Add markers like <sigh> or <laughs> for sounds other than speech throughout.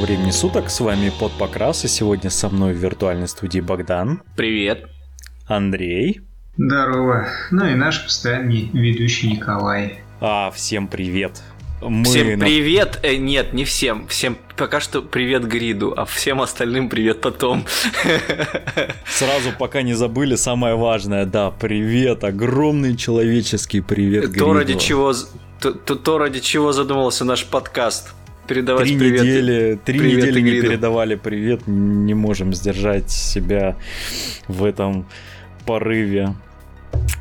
Времени суток, с вами Под Покрас, и сегодня со мной в виртуальной студии Богдан. Привет. Андрей. Здорово. Ну и наш постоянный ведущий Николай. А, всем привет. Мы всем привет! Э, нет, не всем. Всем пока что привет Гриду, а всем остальным привет потом. Сразу пока не забыли самое важное, да, привет, огромный человеческий привет Гриду. То ради чего, то, то, то ради чего задумался наш подкаст передавать три привет. Недели, три привет недели не передавали привет, не можем сдержать себя в этом порыве.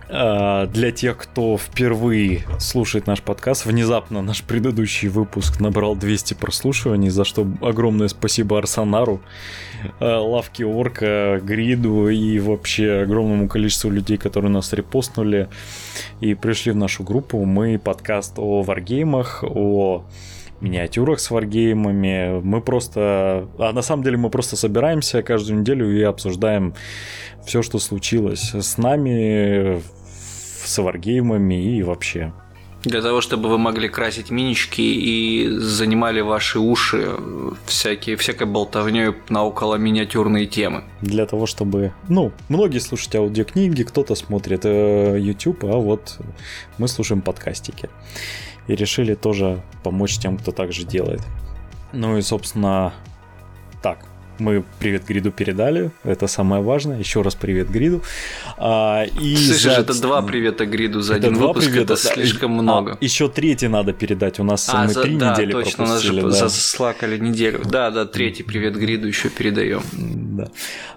А, для тех, кто впервые слушает наш подкаст, внезапно наш предыдущий выпуск набрал 200 прослушиваний, за что огромное спасибо Арсонару, а, Лавке Орка, Гриду и вообще огромному количеству людей, которые нас репостнули и пришли в нашу группу. Мы подкаст о варгеймах, о миниатюрах с варгеймами. Мы просто... А на самом деле мы просто собираемся каждую неделю и обсуждаем все, что случилось с нами, с варгеймами и вообще. Для того, чтобы вы могли красить минички и занимали ваши уши всякие, всякой болтовней на около миниатюрные темы. Для того, чтобы... Ну, многие слушают аудиокниги, кто-то смотрит э, YouTube, а вот мы слушаем подкастики и решили тоже помочь тем, кто так же делает. Ну и, собственно, так, мы привет Гриду передали, это самое важное. Еще раз привет Гриду. А, и Слышишь, за... это два привета Гриду за это один выпуск, привета, это да, слишком а, много. А, еще третий надо передать, у нас а, мы за, три да, недели точно, пропустили. У нас же да. заслакали неделю. Да, да, третий привет Гриду еще передаем. Да.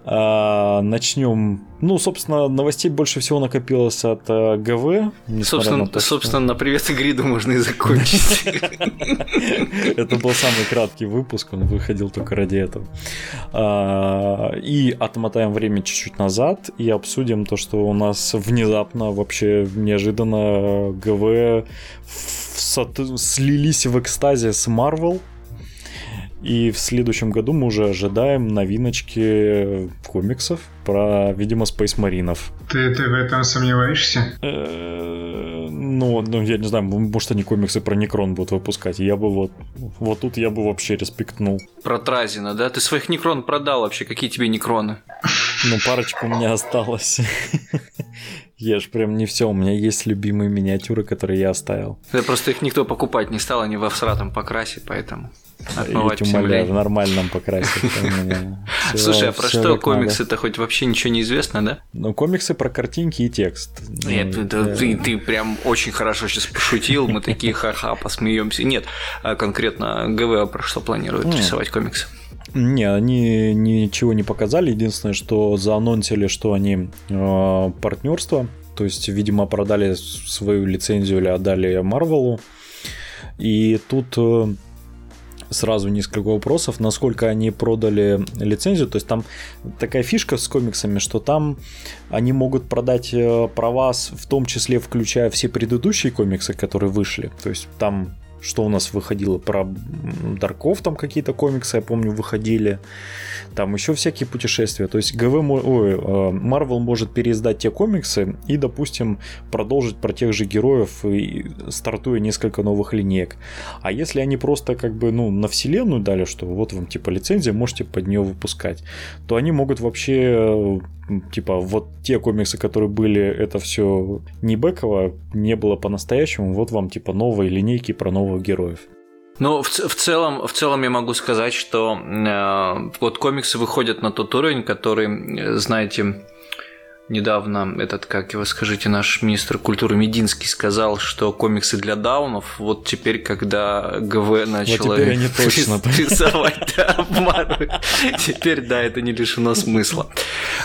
А, начнем. Ну, собственно, новостей больше всего накопилось от uh, ГВ. Собственно, на, то, собственно, что... на привет Гриду можно и закончить. <laughs> Это был самый краткий выпуск, он выходил только ради этого. А, и отмотаем время чуть-чуть назад и обсудим то, что у нас внезапно, вообще неожиданно ГВ слились в экстазе с Marvel. И в следующем году мы уже ожидаем новиночки комиксов про, видимо, Space Маринов. Ты, ты в этом сомневаешься? Э, ну, ну, я не знаю, может, они комиксы про Некрон будут выпускать. Я бы вот... Вот тут я бы вообще респектнул. Про Тразина, да? Ты своих Некрон продал вообще? Какие тебе Некроны? Ну, парочку у меня осталось. <laughs> Я ж прям не все, у меня есть любимые миниатюры, которые я оставил. Да просто их никто покупать не стал, они во всратом покрасе, поэтому отмывать Я умоляю, в нормальном покрасе. <laughs> Слушай, а про что комиксы-то хоть вообще ничего не известно, да? Ну, комиксы про картинки и текст. Нет, ну, ты прям очень хорошо сейчас пошутил, мы такие ха-ха, посмеемся. Нет, а конкретно ГВ про что планирует рисовать комиксы? Не, они ничего не показали. Единственное, что заанонсили, что они э, партнерство. То есть, видимо, продали свою лицензию или отдали Марвелу. И тут э, сразу несколько вопросов, насколько они продали лицензию. То есть там такая фишка с комиксами, что там они могут продать э, права, в том числе включая все предыдущие комиксы, которые вышли. То есть там что у нас выходило про Дарков, там какие-то комиксы, я помню, выходили. Там еще всякие путешествия. То есть ГВ, ой, Marvel может переиздать те комиксы и, допустим, продолжить про тех же героев, стартуя несколько новых линеек. А если они просто как бы, ну, на вселенную дали, что вот вам типа лицензия, можете под нее выпускать, то они могут вообще типа вот те комиксы, которые были, это все не бэково, не было по-настоящему, вот вам типа новые линейки про новых героев. Ну, в, в, целом, в целом я могу сказать, что э, вот комиксы выходят на тот уровень, который, знаете, недавно этот, как его скажите, наш министр культуры Мединский сказал, что комиксы для даунов, вот теперь, когда ГВ начала вот теперь они точно, рисовать да, теперь, да, это не лишено смысла.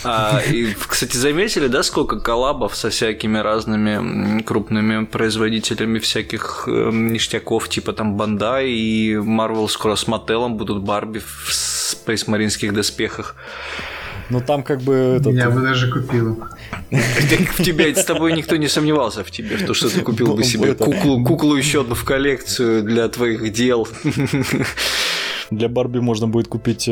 А, и, кстати, заметили, да, сколько коллабов со всякими разными крупными производителями всяких э, ништяков, типа там Бандай и Marvel скоро с Маттелом будут Барби в спейсмаринских доспехах. Ну там как бы... Этот... Я бы даже купил. В тебя, с тобой никто не сомневался в тебе, в том, что ты купил бы себе куклу, куклу еще одну в коллекцию для твоих дел. Для Барби можно будет купить э,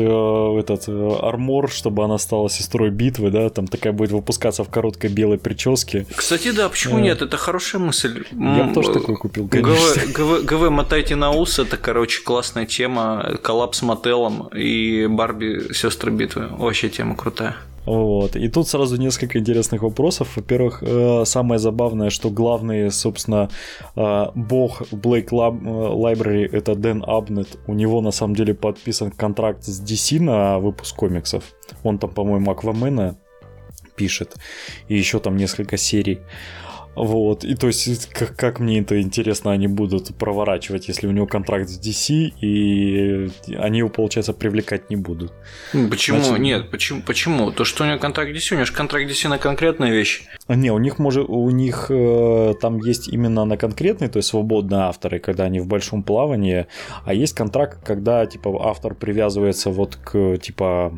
этот э, армор, чтобы она стала сестрой битвы, да, там такая будет выпускаться в короткой белой прическе. Кстати, да, почему Э. нет? Это хорошая мысль. Я бы тоже такой купил, конечно. ГВ, <laughs> ГВ, ГВ мотайте на ус, это, короче, классная тема. Коллапс с мотелом и Барби сестры битвы. Вообще тема крутая. Вот. И тут сразу несколько интересных вопросов. Во-первых, э, самое забавное, что главный, собственно, э, бог Blake Lab- э, Library это Дэн Абнет. У него на самом деле подписан контракт с DC на выпуск комиксов. Он там, по-моему, Аквамена пишет. И еще там несколько серий. Вот, и то есть, как, как мне это интересно, они будут проворачивать, если у него контракт с DC, и они его, получается, привлекать не будут. Почему? Значит- Нет, почему? Почему? То, что у него контракт DC, у него же контракт DC на конкретные вещи. А, Не, у них может, у них э, там есть именно на конкретные, то есть свободные авторы, когда они в большом плавании, а есть контракт, когда типа автор привязывается вот к типа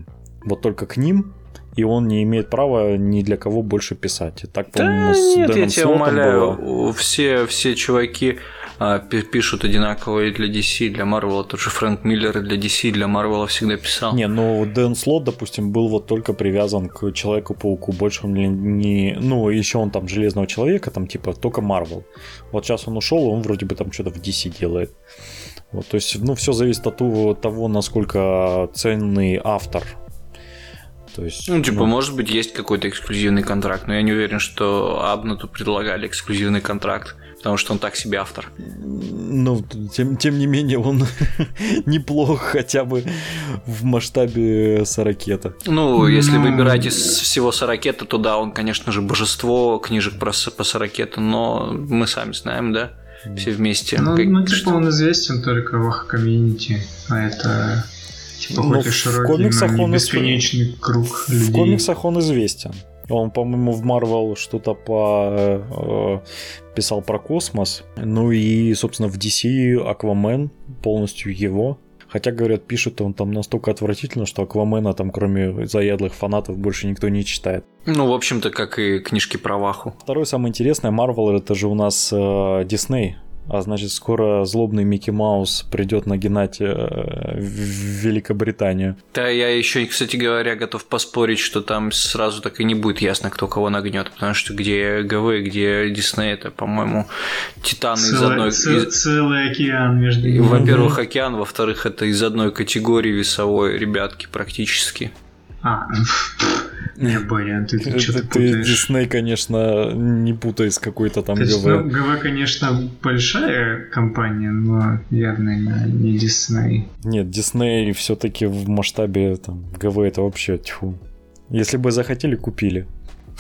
вот только к ним, и он не имеет права ни для кого больше писать. И Так, Да с нет, Дэном я тебя умоляю, было. все, все чуваки а, пи- пишут одинаково и для DC, и для Марвела. Тот же Фрэнк Миллер и для DC, и для Марвела всегда писал. Не, ну Дэн Слот, допустим, был вот только привязан к Человеку-пауку. Больше он не- не... Ну, еще он там Железного Человека, там типа только Марвел. Вот сейчас он ушел, и он вроде бы там что-то в DC делает. Вот, то есть, ну, все зависит от того, насколько ценный автор. То есть, Ну, типа, может быть, есть какой-то эксклюзивный контракт, но я не уверен, что Абнату предлагали эксклюзивный контракт, потому что он так себе автор. ну, тем, тем не менее, он <laughs> неплох хотя бы в масштабе Сорокета. Ну, если Ну. выбирать из всего Сорокета, то да, он, конечно же, божество книжек про, по Сорокету, но мы сами знаем, да, все вместе. Ну, как- ну, типа что- он известен только в комьюнити, а это типа Ну, хоть и в широкий, комиксах он бесконечный круг людей. В комиксах он известен. Он, по-моему, в Марвел что-то по э, писал про космос. Ну и, собственно, в DC Аквамен полностью его. Хотя, говорят, пишет он там настолько отвратительно, что Аквамена там, кроме заядлых фанатов, больше никто не читает. Ну, в общем-то, как и книжки про Ваху. Второе самое интересное, Марвел это же у нас э, Дисней. А значит, скоро злобный Микки Маус придет нагинать э, в Великобританию. Да, я еще, кстати говоря, готов поспорить, что там сразу так и не будет ясно, кто кого нагнет, потому что где ГВ, где Дисней, это, по-моему, титаны из Целый, одной... ц- из- целый океан между ними. Во-первых, океан, во-вторых, это из одной категории весовой, ребятки, практически. А, <laughs> не, Боря, ты, ты что-то путаешь. Дисней, конечно, не путай с какой-то там ГВ. ну, ГВ, конечно, большая компания, но явно не, не Дисней. Нет, Дисней все-таки в масштабе там, ГВ это вообще тьфу. Если бы захотели, купили.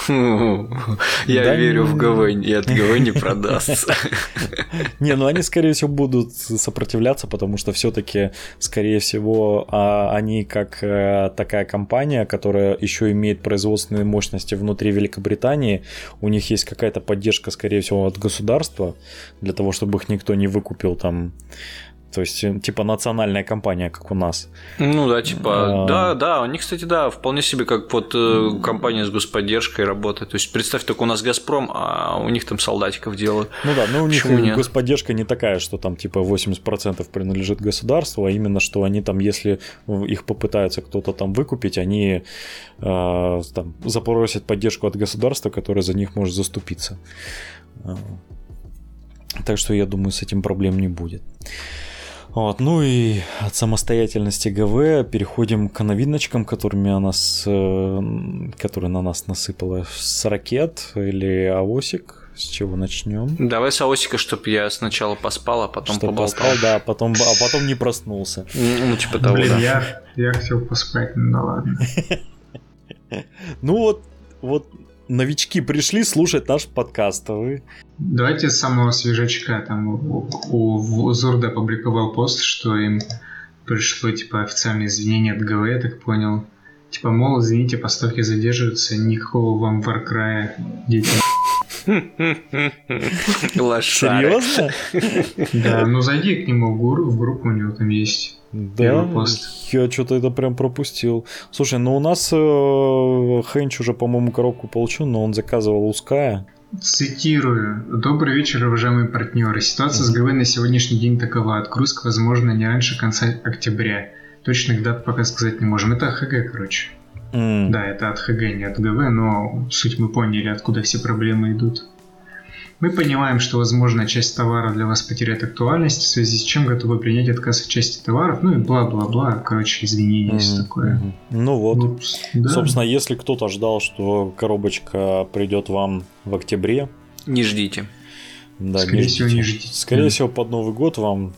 Я Да верю в не- ГВ, и от ГВ не продастся. <laughs> Не, ну они, скорее всего, будут сопротивляться, потому что все-таки, скорее всего, а, они как э, такая компания, которая еще имеет производственные мощности внутри Великобритании, у них есть какая-то поддержка, скорее всего, от государства, для того, чтобы их никто не выкупил там. То есть, э, типа национальная компания, как у нас. Ну да, типа, А. да, да, они, кстати, да, вполне себе как вот э, компания с господдержкой работает. То есть представь, только у нас Газпром, а у них там солдатиков делают. Ну да, но у них Почему нет? господдержка не такая, что там типа 80% принадлежит государству, а именно, что они там, если их попытаются кто-то там выкупить, они э, там запросят поддержку от государства, которое за них может заступиться. Э, Так что я думаю, с этим проблем не будет. Вот, ну и от самостоятельности ГВ переходим к новиночкам, которыми она с, э, которые на нас насыпала с ракет или авосик. С чего начнем? Давай Саосика, чтобы я сначала поспал, а потом Что поболтал. поспал, да, а потом, а потом не проснулся. Ну, типа того, Блин, да. я, я хотел поспать, ну да ладно. <laughs> Ну вот, вот новички пришли слушать наш подкаст, а вы... Давайте с самого свежачка. Там у, у Зурда опубликовал пост, что им пришло типа официальное извинение от ГВ, я так понял. Типа, мол, извините, поставки задерживаются, никакого вам Варкрая, дети. Серьезно? Да, ну зайди к нему в, гру- в группу, у него там есть. Да, я что-то это прям пропустил. Слушай, ну у нас э, Хенч уже, по-моему, коробку получил, но он заказывал узкая. Цитирую. Добрый вечер, уважаемые партнеры. Ситуация с ГВ на сегодняшний день такова. Отгрузка, возможно, не раньше конца октября. Точных дат пока сказать не можем. Это ХГ, короче. М, Да, это от ХГ, не от ГВ, но суть мы поняли, откуда все проблемы идут. Мы понимаем, что, возможно, часть товара для вас потеряет актуальность, в связи с чем готовы принять отказ в части товаров, ну и бла-бла-бла. Короче, извинения и все такое. мгм. Ну вот. Ну, да. Собственно, если кто-то ждал, что коробочка придет вам в октябре, Не ждите. да, Скорее не всего, ждите. не ждите. Скорее Да. всего, под Новый год вам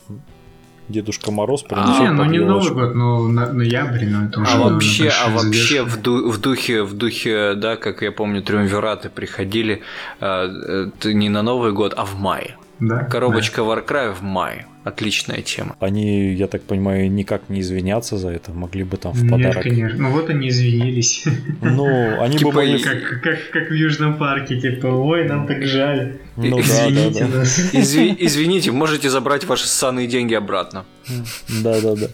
Дедушка Мороз А, принесет Не, ну не Новый год, но на- ноябрь, но это уже А вообще, а вообще в, ду- в духе, в духе, да, как я помню, триумвираты приходили э, э, не на Новый год, а в мае. Да, Коробочка Warcry в мае. Отличная тема. Они, я так понимаю, никак не извинятся за это, могли бы там в да. Нет, подарок. конечно. Ну вот они извинились. Ну, они Типа бы могли... Как, как, как в Южном парке, типа, ой, нам так жаль. Ну да, да, Извините да. нас. Изви- извините, можете забрать ваши ссаные деньги обратно. Да, да, да.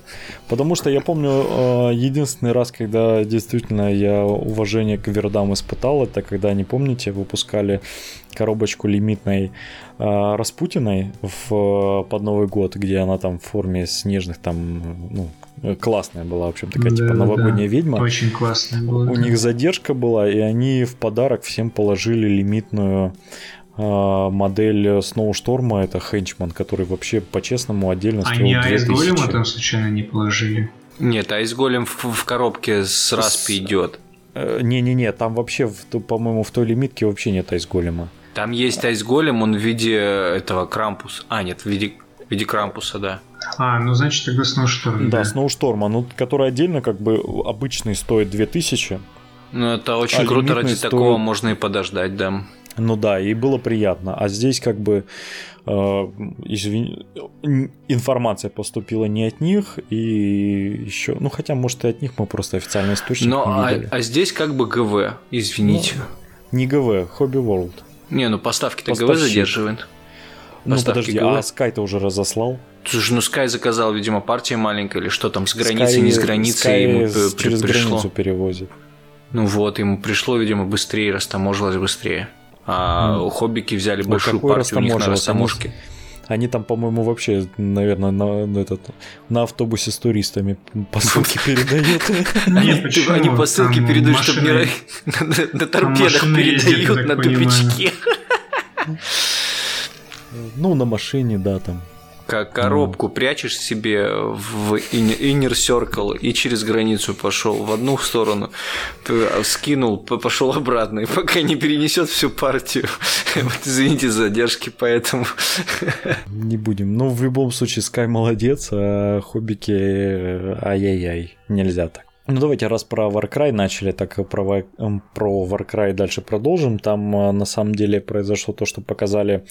Потому что я помню, э, единственный раз, когда действительно я уважение к вердам испытал, это когда, не помните, выпускали коробочку лимитной э, Распутиной в, под Новый год, где она там в форме снежных там, ну, э, классная была, в общем, такая типа Да-да-да. новогодняя ведьма. Очень классно было. У них задержка была, и они в подарок всем положили лимитную э, модель Сноушторма, это Хенчман, который вообще по-честному отдельно стоил Они 2000. Айс Голема там случайно не положили? Нет, а из голем в, в коробке с распи идет. Э, Не-не-не, там вообще, по-моему, в той лимитке вообще нет айсголема. Там есть айсголем, он в виде этого крампуса. А, нет, в виде, в виде крампуса, да. А, ну значит тогда Сноушторм. Да, Сноушторма, ну, который отдельно как бы обычный стоит 2000. Ну, это очень А круто, ради стоит- такого можно и подождать, да. Ну да, и было приятно. А здесь как бы э, извини, н- информация поступила не от них, и еще, ну хотя, может, и от них мы просто официальный источник Но не а, видели. а здесь как бы ГВ, извините. Не ГВ, Хобби World. Не, ну поставки-то ГВ Поставщик. задерживает. Ну подожди, ГВ. а Sky-то уже разослал? Слушай, ну Sky заказал, видимо, партия маленькая или что там, с границы, не с границы, Sky ему при- через пришло. границу перевозит. Ну вот, ему пришло, видимо, быстрее, растаможилось быстрее. А Ну, хоббики взяли ну, большую какой партию у них на растаможке. Они там, по-моему, вообще, наверное, на, на этот, на автобусе с туристами посылки передают. Они, Нет, почему? они посылки передают, чтобы <laughs> на, торпедах передают на тупичке. <laughs> Ну, на машине, да, там. Как коробку прячешь себе в inner circle и через границу пошел в одну сторону, скинул, пошел обратно, и пока не перенесет всю партию. <laughs> Вот извините за задержки, поэтому. Не будем. Ну, в любом случае, Sky молодец, а хоббики э, ай-яй-яй. Нельзя так. Ну, давайте, раз про Warcry начали, так про, эм, про Warcry дальше продолжим. Там, э, на самом деле, произошло то, что показали,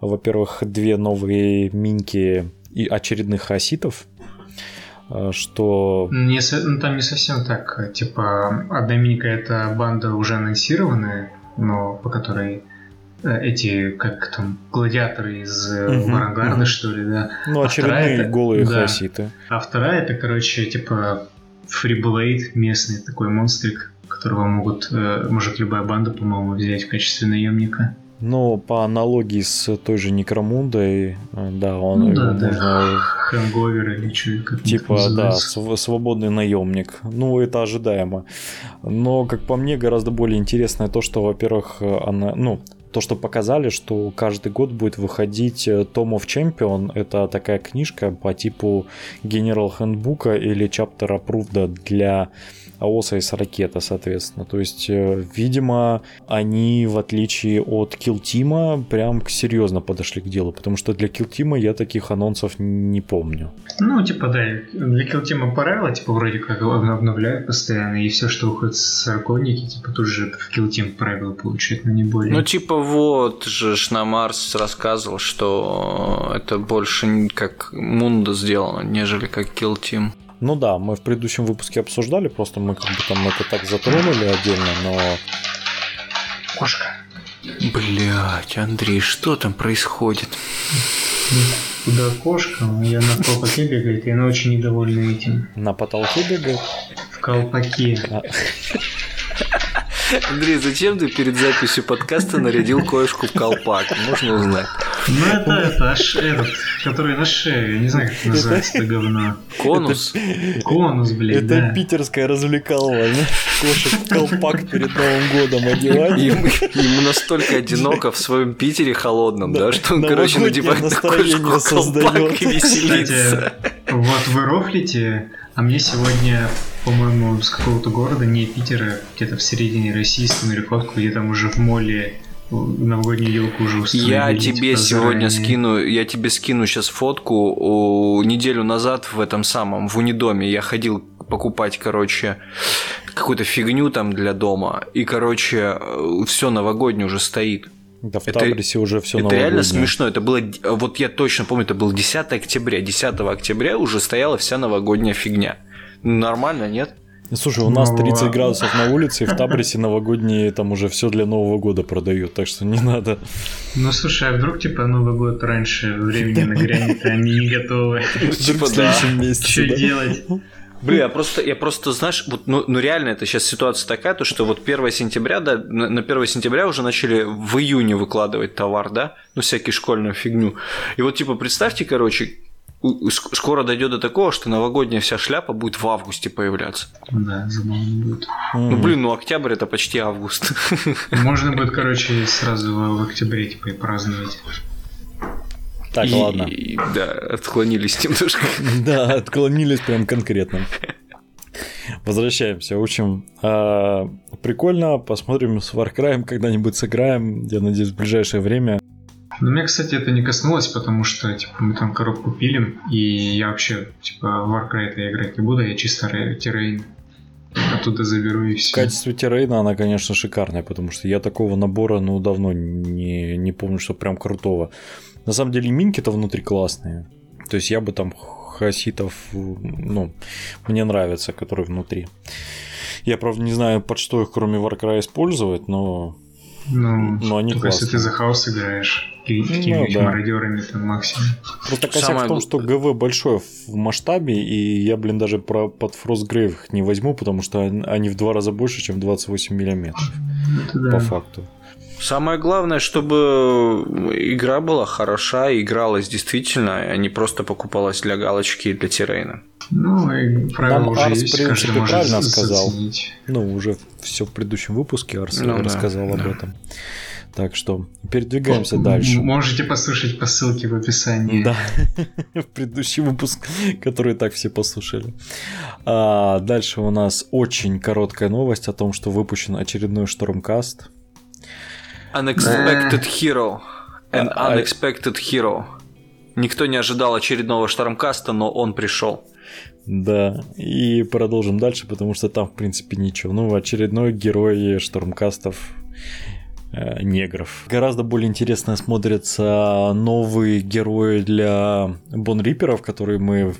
во-первых, две новые минки и очередных оситов, э, что... Не ну, там не совсем так. Типа, одна миника это банда уже анонсированная, но по которой э, эти, как там, гладиаторы из Мгм, Варангарда, мгм. что ли, да. Ну, А вторая очередные это- голые да. хаоситы. А вторая это, короче, типа фриблейд местный такой монстрик, которого могут, э, может любая банда, по-моему, взять в качестве наемника. Но по аналогии с той же Некромундой, э, да, он Ну да, да. можно Хэнговер или что как Типа, да, св- свободный наемник. Ну, это ожидаемо. Но, как по мне, гораздо более интересное то, что, во-первых, она, ну, то, что показали, что каждый год будет выходить э, Tom of Champion. Это такая книжка по типу General Handbook или Chapter Approved для АОСа и с ракета, соответственно. То есть, э, видимо, они, в отличие от Kill Team, прям серьезно подошли к делу, потому что для Team я таких анонсов не помню. Ну, типа, да, для килтема правила, типа, вроде как обно- обновляют постоянно, и все, что выходит с сороконники, типа, тут же в килтем правила получают, но не более. Ну, типа, вот же ж на Марс рассказывал, что это больше как Мунда сделано, нежели как Kill Team. Ну да, мы в предыдущем выпуске обсуждали, просто мы как бы там это так затронули отдельно, но Кошка. Блять, Андрей, что там происходит? Куда кошка? Я на колпаке бегает, и она очень недовольна этим. на потолке бегает. В колпаке. А, Андрей, зачем ты перед записью подкаста нарядил коешку в колпак? Можно узнать? Ну, это, это, аж этот, который на шее, я не знаю, как называется, это говно. Конус? Конус, блин, Это да. питерская развлекалова. Кошек колпак перед Новым годом одевать. Ему, ему настолько одиноко в своем Питере холодном, да, что он, короче, надевает настроение кошку в колпак создает. и веселится. Кстати, вот вы рофлите, а мне сегодня, по-моему, с какого-то города, не Питера, где-то в середине России, скинули фотку, где там уже в моле новогоднюю елку уже установили. Я тебе типа, сегодня заранее. скину, я тебе скину сейчас фотку. О, неделю назад в этом самом, в Унидоме я ходил покупать, короче, какую-то фигню там для дома. И, короче, все новогоднее уже стоит. Да в Это- Табрисе уже все это реально смешно. Это было, вот я точно помню, это был 10 октября. 10 октября уже стояла вся новогодняя фигня. Нормально, нет? Слушай, у нас Ну, 30 ладно. градусов на улице, и в Табрисе <laughs> новогодние там уже все для Нового года продают, так что не надо. Ну слушай, а вдруг типа Новый год раньше времени нагрянет, а они не готовы? <laughs> Типа, в следующем месяце. Что делать? Бля, я просто, я просто, знаешь, вот, ну, ну реально, это сейчас ситуация такая, то что вот 1 сентября, да, на на 1 сентября уже начали в июне выкладывать товар, да, ну, всякие школьную фигню. И вот, типа, представьте, короче, скоро дойдет до такого, что новогодняя вся шляпа будет в августе появляться. Да, забавно будет. Ну, блин, ну, октябрь это почти август. <laughs> Можно будет, короче, сразу в в октябре типа и праздновать. Так, И- ладно. и, да, отклонились немножко. <laughs> Да, отклонились прям конкретно. Возвращаемся. В общем, а, прикольно. Посмотрим с Warcry когда-нибудь сыграем. Я надеюсь, в ближайшее время. Но меня, кстати, это не коснулось, потому что, типа, мы там коробку пилим, и я вообще, типа, в Warcry я играть не буду, я чисто ре- террейн оттуда заберу и В все. качестве террейна она, конечно, шикарная, потому что я такого набора, ну, давно не, не помню, что прям крутого. На самом деле, минки-то внутри классные. То есть я бы там хаситов, ну, мне нравятся, которые внутри. Я, правда, не знаю, под что их, кроме Warcry, использовать, но Ну, Но они только если классные. ты за хаос играешь, ки- Ну, да. мародерами там максимум. Просто косяк Самое в том, что ГВ большое в масштабе, и я, блин, даже про под Frostgrave их не возьму, потому что он- они в два раза больше, чем 28 миллиметров, Это да. по факту. Самое главное, чтобы игра была хороша и игралась действительно, а не просто покупалась для галочки и для террейна. Ну, и правила Нам уже Арс, в есть, каждый принципе, правильно за- сказал. заценить. Ну, уже все в предыдущем выпуске Арс Ну да, рассказал об да. этом. Так что передвигаемся М- дальше. Можете послушать по ссылке в описании. Да, <laughs> в предыдущий выпуск, который так все послушали. А, дальше у нас очень короткая новость о том, что выпущен очередной Штормкаст. Unexpected Hero. An А- а- Unexpected Hero. Никто не ожидал очередного Штармкаста, но он пришел. Да, и продолжим дальше, потому что там, в принципе, ничего. Ну, очередной герой Штурмкастов э, негров. Гораздо более интересно смотрятся новые герои для Бонриперов, которые мы,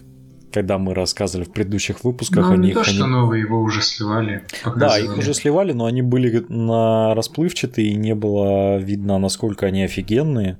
когда мы рассказывали в предыдущих выпусках, Ну, они не их то, они- что новые, его уже сливали. Да, показывали. их уже сливали, но они были на расплывчатые, и не было видно, насколько они офигенные.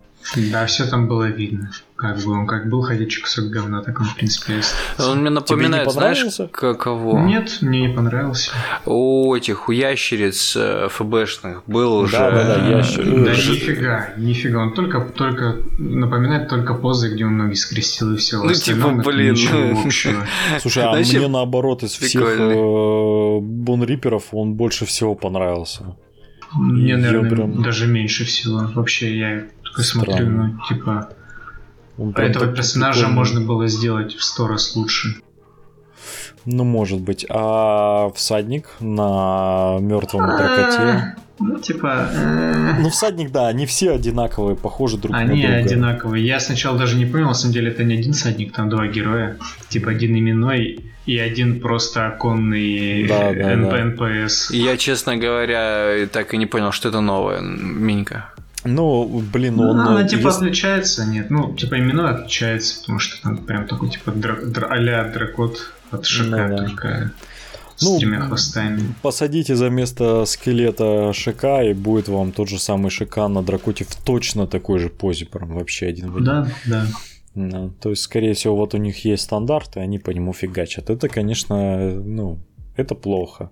Да, все там было видно. Как бы он как был ходячий кусок говна, так он, в принципе, остался. Он мне напоминает, знаешь, каково? Нет, мне не понравился. У этих, у ящериц э, ФБшных был уже... Да-да-да, ящер- э, Да Ж- нифига, нифига. Он только, только напоминает только позы, где он ноги скрестил и все. Ну, типа, блин. Ничего общего. <laughs> Слушай, а мне наоборот из всех прикольный. Бонриперов он больше всего понравился. Мне, наверное, прям- даже меньше всего. Вообще, я только смотрю, ну, типа, Он этого такой персонажа прикольный. можно было сделать в сто раз лучше. Ну, может быть. А всадник на мертвом драконе. Ну, типа... э, Ну, всадник, да, они все одинаковые, похожи друг Они на друга. одинаковые. Я сначала даже не понял, на самом деле это не один всадник, там два героя. Типа один именной и один просто оконный Да, да, Н- да. НПС. Я, честно говоря, так и не понял, что это новое, минька. Ну, блин, Ну, он... она э, типа если- отличается, нет, ну, типа именной отличается, потому что там прям такой типа дра- дра- а-ля дракот от Ну да. только Ну, с тремя хвостами. Посадите за место скелета Шика, и будет вам тот же самый Шика на дракоте в точно такой же позе, прям вообще один в один. Да, да. Да, то есть, скорее всего, вот у них есть стандарт, и они по нему фигачат. Это, конечно, ну, Это плохо,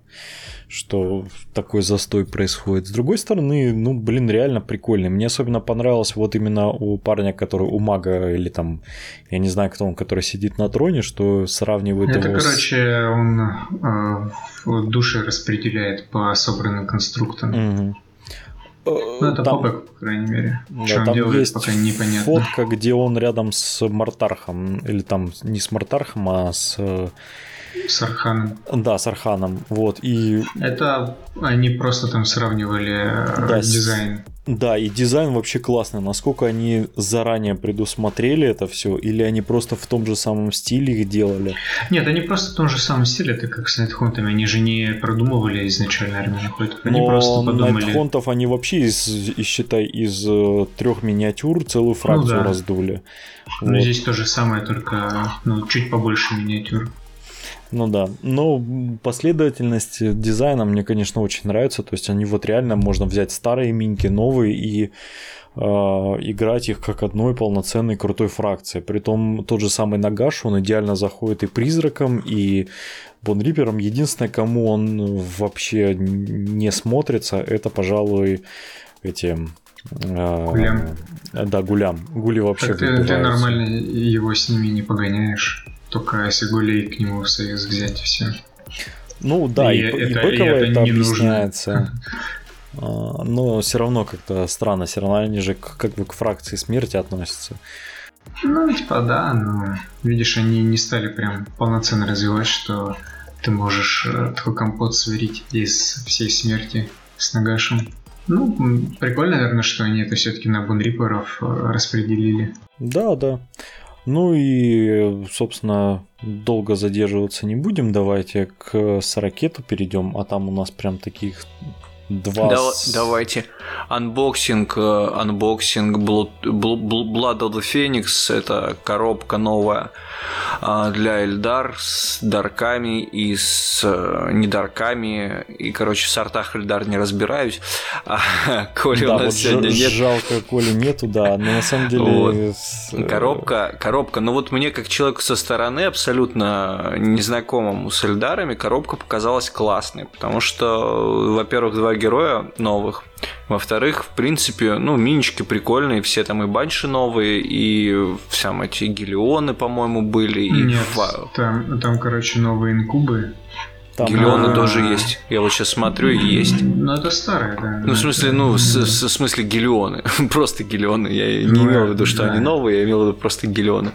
что такой застой происходит. С другой стороны, ну, блин, реально прикольный. Мне особенно понравилось вот именно у парня, который у мага, или там, я не знаю, кто он, который сидит на троне, что сравнивает Это, его короче, с... он э, души распределяет по собранным конструктам. Угу. Ну, это там, попык, по крайней мере. Да, Что там делает, есть пока непонятно. фотка, где он рядом с Мартархом. Или там не с Мартархом, а с с Арханом. Да, с Арханом. Вот. И... Это они просто там сравнивали э, да, дизайн. Да, и дизайн вообще классный. Насколько они заранее предусмотрели это все, или они просто в том же самом стиле их делали? Нет, они просто в том же самом стиле, это как с Найтхонтами. Они же не продумывали изначально армию Они Но просто подумали... Найтхонтов они вообще, из, из, считай, из э, трех миниатюр целую фракцию ну, да. раздули. Ну, вот. здесь то же самое, только ну, чуть побольше миниатюр. Ну да, но последовательность дизайна мне, конечно, очень нравится. То есть они вот реально можно взять старые минки, новые и э, играть их как одной полноценной крутой фракции. Притом тот же самый Нагаш, он идеально заходит и призраком, и Бонрипером. Единственное, кому он вообще не смотрится, это, пожалуй, эти э, Гулям. Да, гулям. Гули вообще. Так ты, ты нормально его с ними не погоняешь. Только если гулей к нему в союз взять все. Ну да, и, и, это, и Быкова это, это объясняется. <laughs> А, но все равно как-то странно, все равно они же как бы к фракции смерти относятся. Ну, типа, да, но видишь, они не стали прям полноценно развивать, что ты можешь э, такой компот сварить из всей смерти с Нагашем. Ну, прикольно, наверное, что они это все-таки на Bonereaper ов э, распределили. Да, да. Ну и, собственно, долго задерживаться не будем. Давайте к сорокету перейдем, а там у нас прям таких Два да, с... Давайте. Unboxing, э, unboxing Blood, Blood of the Phoenix. Это коробка новая а, для Эльдар с дарками и с э, недарками. И, короче, в сортах Эльдар не разбираюсь. А, <laughs> Коли да, у нас вот сегодня нет. Жалко, Коли нету, да. Но на самом деле... Вот. С... Коробка, коробка. Ну вот мне, как человеку со стороны, абсолютно незнакомому с Эльдарами, коробка показалась классной. Потому что, во-первых, два героя новых. Во-вторых, в принципе, ну, минички прикольные, все там и банши новые, и сам эти гелионы, по-моему, были. И Нет, фа... там, там, короче, новые инкубы. Там, Гелионы а... тоже есть. Я вот сейчас смотрю и есть. Ну, это старые, да. Ну, в смысле, ну, в смысле гелионы. <laughs> просто гелионы. Я не ну, имел в виду, что да. они новые, я имел в виду просто гелионы.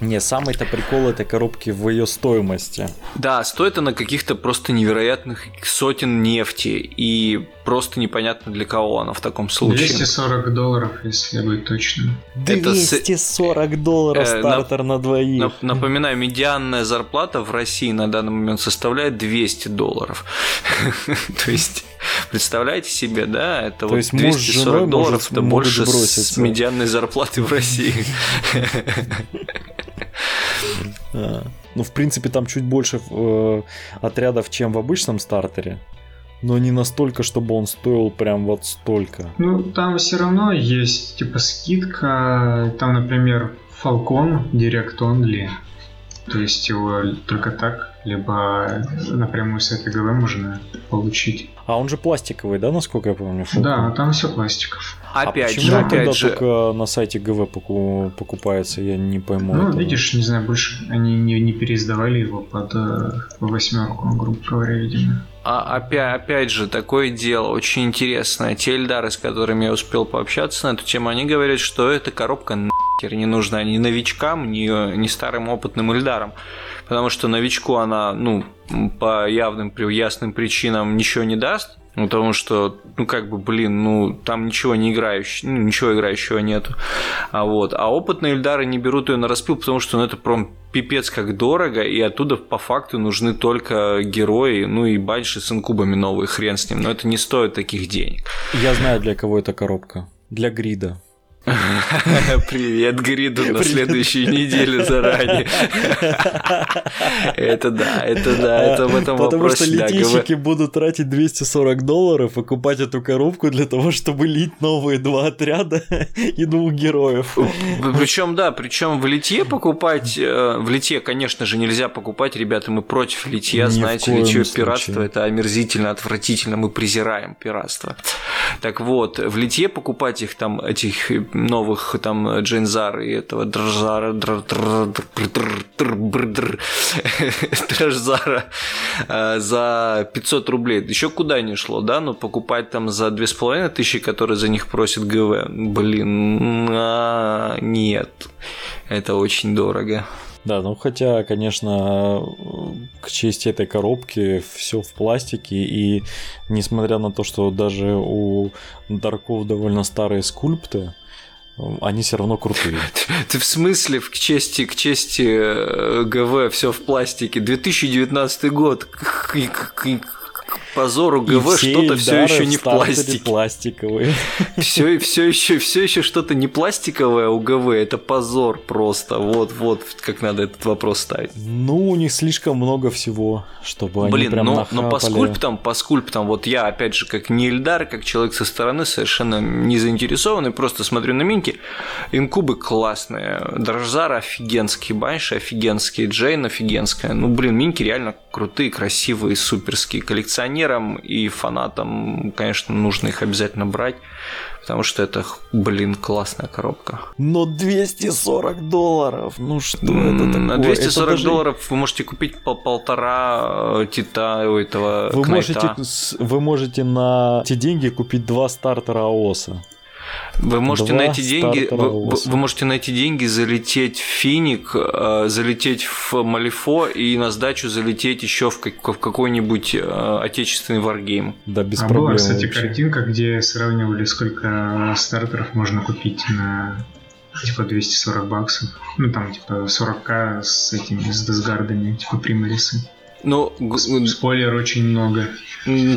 Не, самый-то прикол этой коробки в ее стоимости. Да, стоит она каких-то просто невероятных сотен нефти. И просто непонятно для кого она в таком случае. 240 долларов, если быть точным. 240 Это... долларов э, стартер на, на двоих. Напоминаю, медианная зарплата в России на данный момент составляет 200 долларов. <laughs> То есть, представляете себе, да, это вот 240 долларов, это больше с медианной зарплаты в России. <laughs> Ну, в принципе, там чуть больше э, отрядов, чем в обычном стартере но не настолько, чтобы он стоил прям вот столько. Ну, там все равно есть, типа, скидка. Там, например, Falcon Direct Only. То есть его только так, либо напрямую с этой ГВ можно получить. А он же пластиковый, да, насколько я помню? Falcon? Да, там все пластиковое. Опять а почему же, он опять тогда же... только на сайте ГВ покупается, я не пойму. Ну, этого. видишь, не знаю, больше они не, не переиздавали его под э, восьмерку, грубо говоря, видимо. А опять, опять же, такое дело очень интересное. Те эльдары, с которыми я успел пообщаться на эту тему, они говорят, что эта коробка нахер не нужна ни новичкам, ни, ни старым опытным эльдарам. Потому что новичку она, ну, по явным, ясным причинам ничего не даст, потому что, ну, как бы, блин, ну, там ничего не играющего, ну, ничего играющего нету. А вот. А опытные Эльдары не берут ее на распил, потому что, ну, это прям пипец как дорого, и оттуда по факту нужны только герои, ну и банши с инкубами новые, хрен с ним. Но это не стоит таких денег. Я знаю, для кого эта коробка. Для грида. <laughs> Привет, Гриду, на следующей неделе заранее. <laughs> Это да, это да, это в этом Потому вопросе. что летейщики будут тратить 240 долларов, покупать эту коробку для того, чтобы лить новые два отряда <laughs> и двух героев. Причем, да, причем в литье покупать, э, в литье, конечно же, нельзя покупать, ребята, мы против литья, знаете, случае. пиратство, это омерзительно, отвратительно, мы презираем пиратство. Так вот, в литье покупать их там, этих новых там Джейнзар и этого Држара, Држара за 500 рублей. Еще куда не шло, да, но покупать там за 2500, которые за них просит ГВ, блин, а, нет, это очень дорого. Да, ну хотя, конечно, к чести этой коробки все в пластике, и несмотря на то, что даже у Дарков довольно старые скульпты, они все равно крутые. <laughs> Ты в смысле к чести, к чести э, ГВ все в пластике? 2019 год. Позору ГВ что-то все еще не в пластике. пластиковые. Все, все еще, все еще что-то не пластиковое у ГВ. Это позор просто. Вот, вот, как надо этот вопрос ставить. Ну, у них слишком много всего, чтобы они Блин, прям но, но по нахапали. скульптам, по скульптам, вот я, опять же, как не Эльдар, как человек со стороны, совершенно не заинтересованный, просто смотрю на минки. Инкубы классные, Дрожзар офигенский, Банши офигенский, Джейн офигенская. Ну, блин, минки реально крутые, красивые, суперские. Коллекционерам и фанатам, конечно, нужно их обязательно брать, потому что это, блин, классная коробка. Но 240 долларов, ну что это такое? На 240 Это даже- долларов вы можете купить по полтора э, тита у этого Вы Кнайта. можете, вы можете на те деньги купить два стартера АОСа. Вы можете Два найти деньги, вы, вы можете найти деньги, залететь в Финик, э, залететь в Малифо и на сдачу залететь еще в, как- в какой-нибудь э, отечественный варгейм. Да, без а проблем. была, кстати, вообще. картинка, где сравнивали, сколько стартеров можно купить на типа 240 баксов. Ну там типа 40к с этими, с десгардами, типа примарисы. Ну, Спойлер очень много.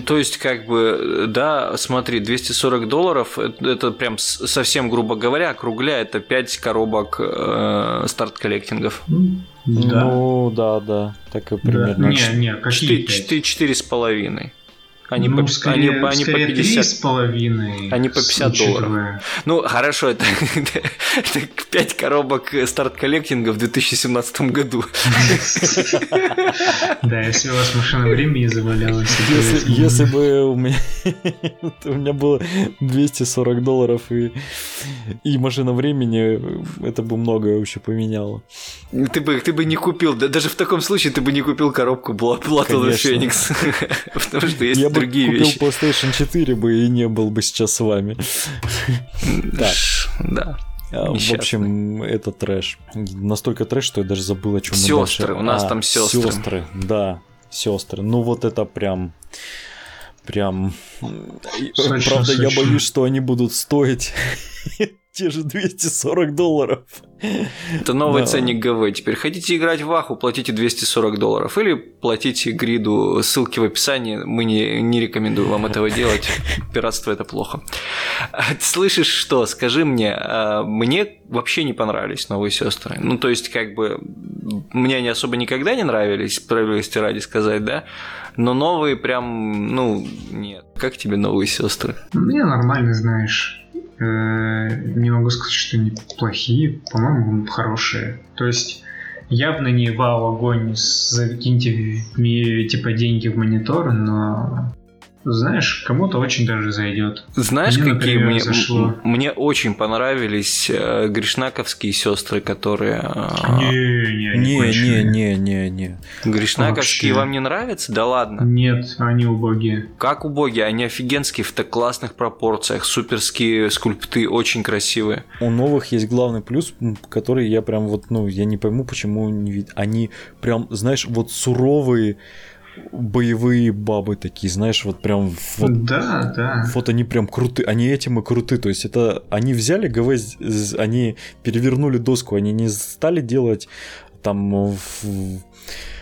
то есть, как бы, да, смотри, 240 долларов, это, прям совсем, грубо говоря, округляя, это 5 коробок э, Start Collecting ов. Ну, Да. Ну, да, да, так и Да. примерно. Не, не, какие Четыре, пять? четыре, четыре с половиной. Они, ну, по, скорее, они, они по скорее 50. три с половиной. Они по 50 долларов. Ну, хорошо, это, <laughs> это 5 коробок Start Collecting а в 2017 году. <laughs> Да, если у вас машина времени завалялась. Если, если бы у меня, <laughs> у меня было 240 долларов и, и машина времени, это бы многое вообще поменяло. Ты бы, ты бы не купил, да, даже в таком случае ты бы не купил коробку Конечно. Phoenix. Потому что бы другие купил вещи. PlayStation 4 бы и не был бы сейчас с вами. Так. Да. А, В общем, это трэш. Настолько трэш, что я даже забыл, о чем мы Сёстры, дальше. у нас А, там сёстры. Сестры, да, сестры. Ну вот это прям, прям. Сочно, Правда, я боюсь, что они будут стоить те же 240 долларов. Это новый Да. ценник ГВ. Теперь хотите играть в Аху, платите 240 долларов. Или платите гриду, ссылки в описании. Мы не, не рекомендуем вам этого <laughs> делать. Пиратство это плохо. А слышишь что? Скажи мне, а, мне вообще не понравились новые сестры. Ну, то есть, как бы, мне они особо никогда не нравились, справедливости ради сказать, да? Но новые прям, ну, нет. Как тебе новые сестры? Мне нормально, знаешь. Не могу сказать, что они плохие. По-моему, хорошие. То есть явно не вау огонь, закиньте типа деньги в монитор, но знаешь, кому-то очень даже зайдет. Знаешь, Мне, какие например, мне, зашло. мне очень понравились э, гришнаковские сестры, которые. э, Не, не, Не, не, не, не, не. Гришнаковские Вообще. вам не нравятся? Да ладно. Нет, они убогие. Как убогие, они офигенские в так классных пропорциях, суперские скульпты, очень красивые. У новых есть главный плюс, который я прям вот, ну, я не пойму, почему не вид- Они прям, знаешь, вот суровые боевые бабы такие, знаешь, вот прям вот Да, да. Вот они прям круты, они этим и круты. То есть это они взяли ГВ, они перевернули доску, они не стали делать там в,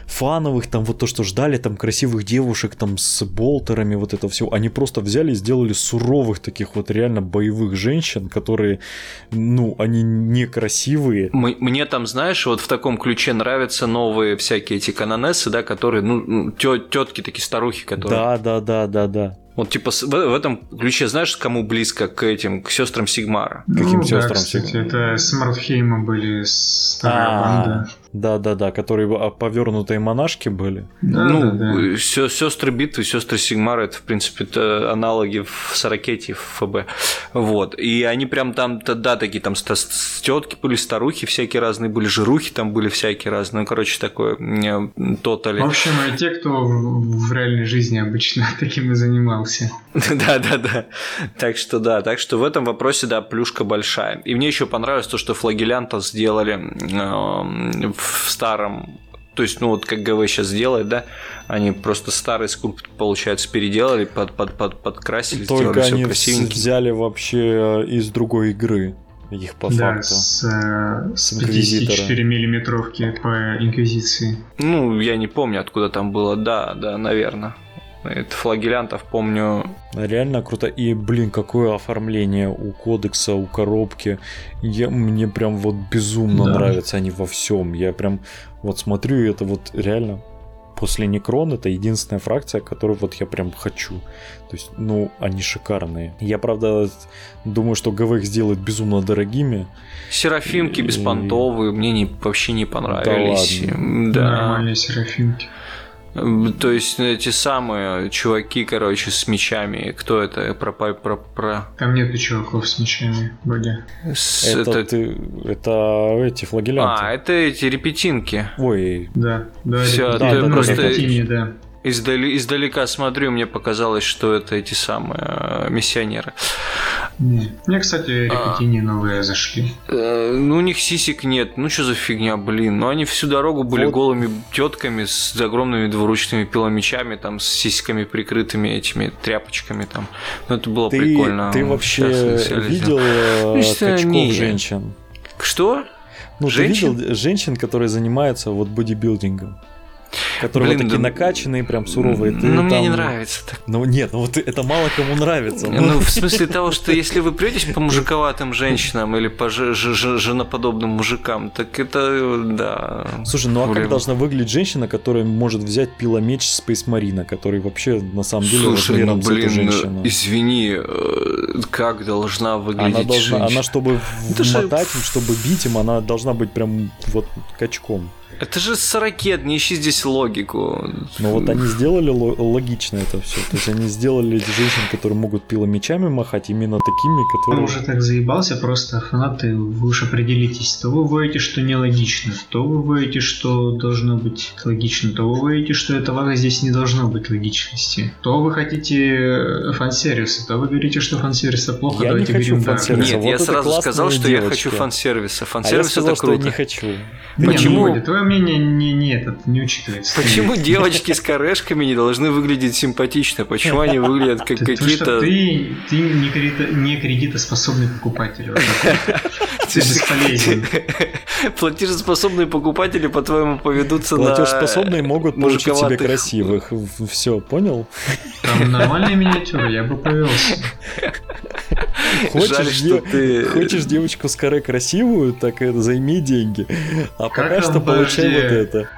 фановых, там вот то, что ждали, там красивых девушек, там с болтерами, вот это все, они просто взяли и сделали суровых таких вот реально боевых женщин, которые, ну, они некрасивые. Мне там, знаешь, вот в таком ключе нравятся новые всякие эти канонессы, да, которые, ну, тетки такие старухи, которые... Да, да, да, да, да. Вот типа в, в этом ключе знаешь, кому близко к этим, к сестрам Сигмара? Каким ну, сестрам да, кстати, Сигмара? Это с Мартхейма были старая а, банда. Да, да, да, которые повернутые монашки были. Да, ну, да, да. сестры битвы, сестры Сигмара, это, в принципе, это аналоги в Сорокете, в ФБ. Вот. И они прям там, да, такие там тетки были, старухи всякие разные были, жирухи там были всякие разные. Ну, короче, такое тотали. В общем, те, кто в реальной жизни обычно <laughs> таким и занимался. Да, да, да. Так что да, так что в этом вопросе, да, плюшка большая. И мне еще понравилось то, что флагелянта сделали эм, в старом то есть, ну вот как ГВ сейчас делает, да, они просто старый скульпт, получается, переделали, под, под, под, подкрасили, Только сделали все красивенько. взяли вообще из другой игры их по да, факту. С, э, с 54 миллиметровки по инквизиции. Ну, я не помню, откуда там было, да, да, наверное. Это флагелянтов помню. Реально круто. И, блин, какое оформление у кодекса, у коробки. Я, мне прям вот безумно да. нравятся они во всем. Я прям вот смотрю, и это вот реально после Некрон это единственная фракция, которую вот я прям хочу. То есть, ну, они шикарные. Я, правда, думаю, что ГВ их сделают безумно дорогими. Серафимки беспонтовые мне не, вообще не понравились. Да, ладно. да. Нормальные серафимки. То есть эти самые чуваки, короче, с мечами. Кто это? Про, про, про... Там нету чуваков с мечами, вроде. С, это, это... Ты, это эти флагелянты. А, это эти репетинки. Ой. Да, да, Все, да, ты да, просто... Репетини, да. Издали, издалека смотрю, мне показалось, что это эти самые э, миссионеры. Не. Мне, кстати, репетини а, новые зашли. Э, ну, у них сисек нет. Ну, что за фигня, блин. Ну, они всю дорогу были вот. голыми тетками с огромными двуручными пиломечами, там, с сиськами прикрытыми этими тряпочками там. Ну, это было ты, прикольно. Ты вообще видел э, качков не. женщин? Что? Ну, женщин? ты видел женщин, которые занимаются вот бодибилдингом? Которые Блин, вот такие да... накачанные, прям суровые. Ты ну, там... мне не нравится так. Ну, нет, ну вот это мало кому нравится. Ну, в смысле того, что если вы претесь по мужиковатым женщинам или по женоподобным мужикам, так это, да. Слушай, ну а как должна выглядеть женщина, которая может взять пиломеч Space Marine, который вообще на самом деле Слушай, ну, блин, женщина? извини, э, как должна выглядеть она должна, женщина? Она, чтобы вмотать им, чтобы бить им, она должна быть прям вот качком. Это же сорокет, не ищи здесь логику. Ну вот они сделали логично это все. То есть они сделали женщин, которые могут пиломечами махать, именно такими, которые... Я уже так заебался, просто фанаты, вы уж определитесь. То вы воете, что нелогично, то вы воете, что должно быть логично, то вы воете, что этого здесь не должно быть логичности. То вы хотите э, фан-сервиса, то вы говорите, что фан-сервиса плохо, я давайте не хочу фан-сервиса. Нет, вот я сразу сказал, что я хочу фан-сервиса. Фан-сервис а я сказал, это круто. Что я не хочу. Почему? Не, ну, мнение не, не, этот, не учитывается. Почему девочки с <laughs> корешками не должны выглядеть симпатично? Почему они выглядят как какие-то... Ты, ты не, кредито, не кредитоспособный покупатель. <laughs> Ты бесполезен. <laughs> Платежеспособные покупатели, по-твоему, поведутся на Платежеспособные могут получить себе красивых. Все, понял? Там нормальные миниатюры, я бы повелся. <laughs> Хочешь, Жаль, что ты... хочешь девочку с каре красивую, так это займи деньги. А как пока что получай вот это.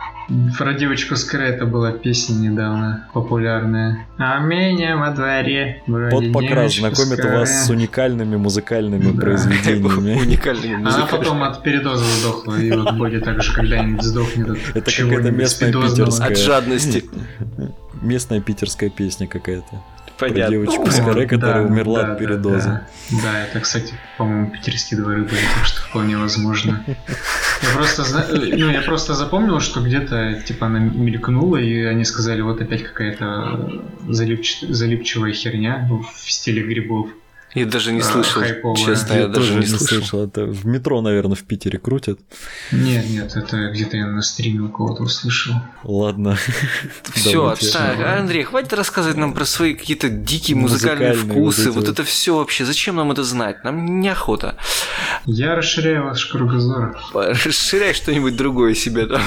Про девочку с это была песня недавно популярная. А меня во дворе. Под покрас знакомит вас с уникальными музыкальными да. произведениями. <laughs> Уникальными Она потом от передоза сдохла, и вот будет так же когда-нибудь сдохнет от Это какая-то местная питерская. От жадности. Местная питерская песня какая-то. Понятно. Про девочку с каре, которая умерла от передоза. Да, это, кстати, по-моему, питерские дворы были, так что вполне возможно. Я просто, ну, я просто запомнил, что где-то, типа, она мелькнула, и они сказали, вот опять какая-то залипч... залипчивая херня в стиле грибов. Я даже не а, слышал, хайповая. честно, я, я даже не слышал. слышал. Это в метро, наверное, в Питере крутят. Нет, нет, это где-то я на стриме у кого-то услышал. Ладно. <laughs> Все, отстань. Андрей, хватит рассказывать нам про свои какие-то дикие музыкальные, музыкальные вкусы. Вот, вот это все вообще. Зачем нам это знать? Нам неохота. Я расширяю ваш кругозор. Расширяй что-нибудь другое себе там.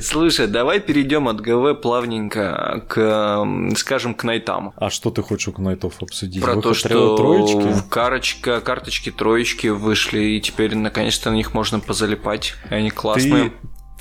Слушай, давай перейдем от ГВ плавненько к, скажем, к найтам. А что ты хочешь у найтов обсудить? Про Выход то, что троечки? Карочка, карточки троечки вышли, и теперь наконец-то на них можно позалипать. Они классные. Ты,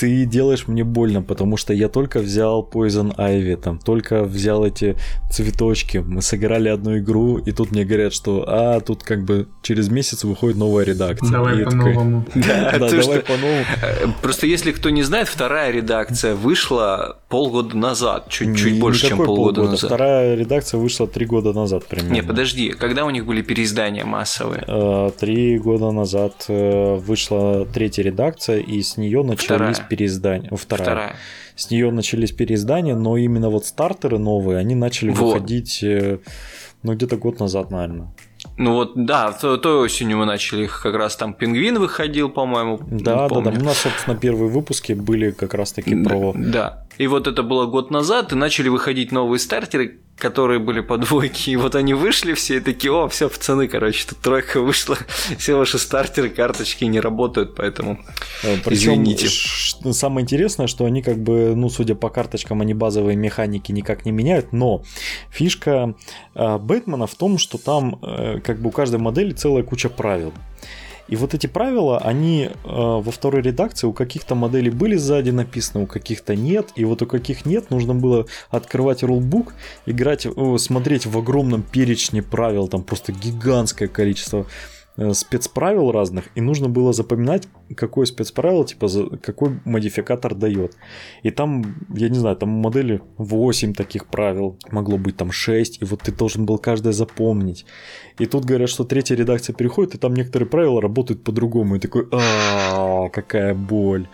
ты делаешь мне больно, потому что я только взял Poison Ivy, там, только взял эти цветочки. Мы сыграли одну игру, и тут мне говорят, что а, тут как бы через месяц выходит новая редакция. Давай по-новому. <laughs> Да, давай по-новому. Э, Просто если кто не знает, вторая редакция вышла полгода назад, чуть, чуть Не- больше, чем полгода назад. Вторая редакция вышла три года назад примерно. Не, подожди, когда у них были переиздания массовые? Э, Три года назад э, вышла третья редакция, и с нее начались. Переиздания. О, Вторая. Вторая. С нее начались переиздания, но именно вот стартеры новые, они начали Вот. выходить, э, ну, где-то год назад, наверное. Ну вот, да, то- той осенью мы начали их как раз там Пингвин выходил, по-моему. Да, да, да. У нас, собственно, первые выпуски были как раз-таки про... Да. И вот это было год назад, и начали выходить новые стартеры, которые были по двойке. И вот они вышли все и такие, о, все, пацаны, короче, тут тройка вышла, <laughs> все ваши стартеры, карточки не работают, поэтому Причем извините. самое интересное, что они как бы, ну, судя по карточкам, они базовые механики никак не меняют, но фишка э, Бэтмена в том, что там э, как бы у каждой модели целая куча правил. И вот эти правила, они э, во второй редакции у каких-то моделей были сзади написаны, у каких-то нет. И вот у каких нет, нужно было открывать рулбук, играть, э, смотреть в огромном перечне правил, там просто гигантское количество э, спецправил разных, и нужно было запоминать, какое спецправило, типа, за- какой модификатор дает. И там, я не знаю, там модели 8 таких правил, могло быть там 6, и вот ты должен был каждое запомнить. И тут говорят, что третья редакция переходит, и там некоторые правила работают по-другому. И такой, а какая боль.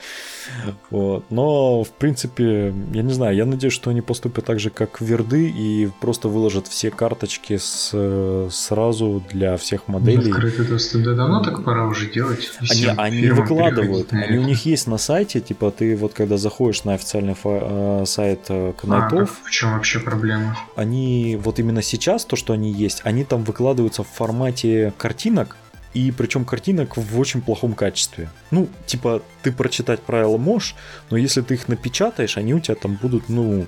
Вот. Но, в принципе, я не знаю, я надеюсь, что они поступят так же, как Верды, и просто выложат все карточки с, сразу для всех моделей. Открытый доступ. Да давно так пора уже делать. Они, они выкладывают, они у них есть на сайте, типа ты вот когда заходишь на официальный фа- э, сайт э, А, Кнайтов, как- в чем вообще проблема? они вот именно сейчас то, что они есть, они там выкладываются в формате картинок, и причем картинок в очень плохом качестве. Ну, типа, ты прочитать правила можешь, но если ты их напечатаешь, они у тебя там будут, ну,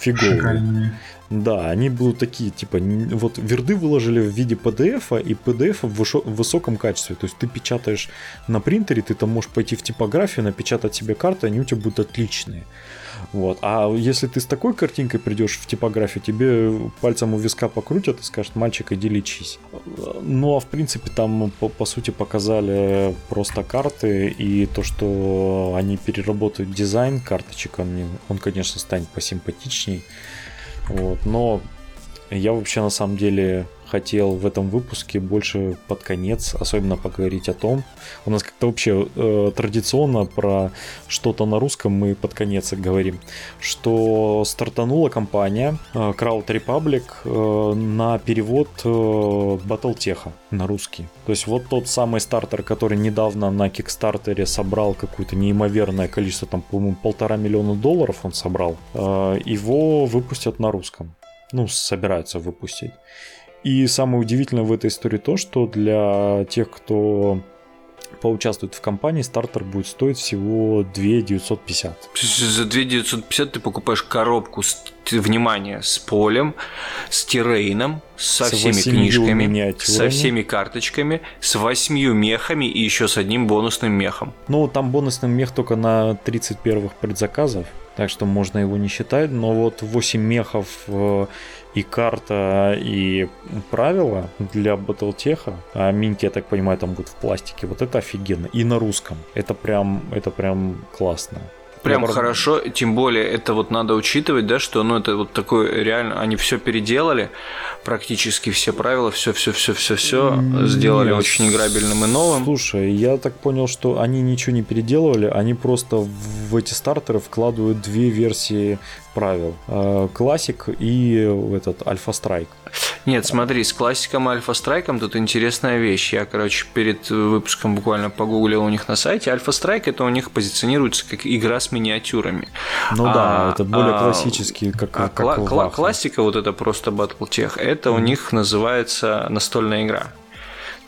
фиговые. Шикарные. Да, они будут такие, типа, вот верды выложили в виде PDF, и PDF в высоком качестве. То есть ты печатаешь на принтере, ты там можешь пойти в типографию, напечатать себе карты, они у тебя будут отличные. Вот. А если ты с такой картинкой придешь в типографию, тебе пальцем у виска покрутят и скажут, мальчик, иди лечись. Ну, а в принципе, там, по, по сути, показали просто карты и то, что они переработают дизайн карточек, он, он конечно, станет посимпатичней. Вот. Но я вообще на самом деле хотел в этом выпуске больше под конец, особенно поговорить о том. У нас как-то вообще э, традиционно про что-то на русском мы под конец говорим, что стартанула компания э, Crowd Republic э, на перевод э, Battletech на русский. То есть вот тот самый стартер, который недавно на Кикстартере собрал какое-то неимоверное количество, там, по-моему, полтора миллиона долларов он собрал, э, его выпустят на русском. Ну, собираются выпустить. И самое удивительное в этой истории то, что для тех, кто поучаствует в компании, стартер будет стоить всего 2 950. За 2950 ты покупаешь коробку с, внимание, с полем, с террейном, со С всеми книжками, со всеми карточками, с восьмью мехами и еще с одним бонусным мехом. Ну, там бонусный мех только на 30 первых предзаказов, так что можно его не считать, но вот 8 мехов э, и карта, и правила для Battletech, а минки, я так понимаю, там будут в пластике, вот это офигенно. И на русском. Это прям, это прям классно. Прям правда- хорошо, тем более это вот надо учитывать, да, что ну это вот такое реально, они все переделали, практически все правила, все, все, все, все, все сделали очень играбельным и новым. Слушай, я так понял, что они ничего не переделывали, они просто в эти стартеры вкладывают две версии правил. Э, Классик и этот Альфа Страйк. Нет, смотри, с классиком и альфа-страйком тут интересная вещь. Я, короче, перед выпуском буквально погуглил у них на сайте. Альфа-страйк это у них позиционируется как игра с миниатюрами. Ну А, да, это более а, классический, как, А как кла- кла- классика, вот это просто Battletech, это у них называется настольная игра.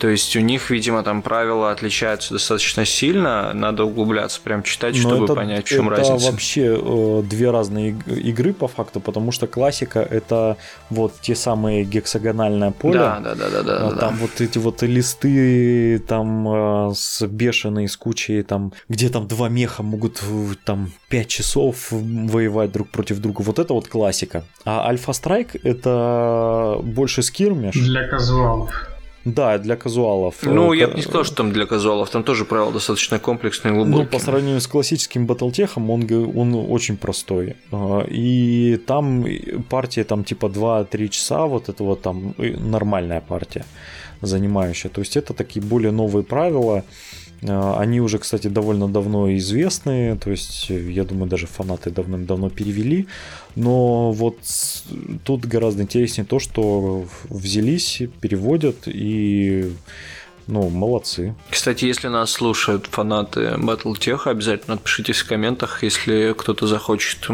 То есть у них, видимо, там правила отличаются достаточно сильно, надо углубляться, прям читать, чтобы это, понять, в чем это разница. Это вообще э, две разные игры по факту, потому что классика это вот те самые гексагональное поле. Да, да, да, да, да. Там да. вот эти вот листы там э, с бешеной, с кучей там, где там два меха могут там пять часов воевать друг против друга. Вот это вот классика. А Альфа Страйк это больше скирмиш. Для казуалов. Да, для казуалов. Ну, я бы не сказал, что там для казуалов, там тоже правила достаточно комплексные и глубокие. Ну, по сравнению с классическим батлтехом, он, он очень простой. А, и там партия там типа 2-3 часа, вот это вот там нормальная партия занимающая. То есть это такие более новые правила. А, они уже, кстати, довольно давно известны, то есть, я думаю, даже фанаты давным-давно перевели. Но вот тут гораздо интереснее то, что взялись, переводят и ну, молодцы. Кстати, если нас слушают фанаты Battletech, обязательно напишите в комментах, если кто-то захочет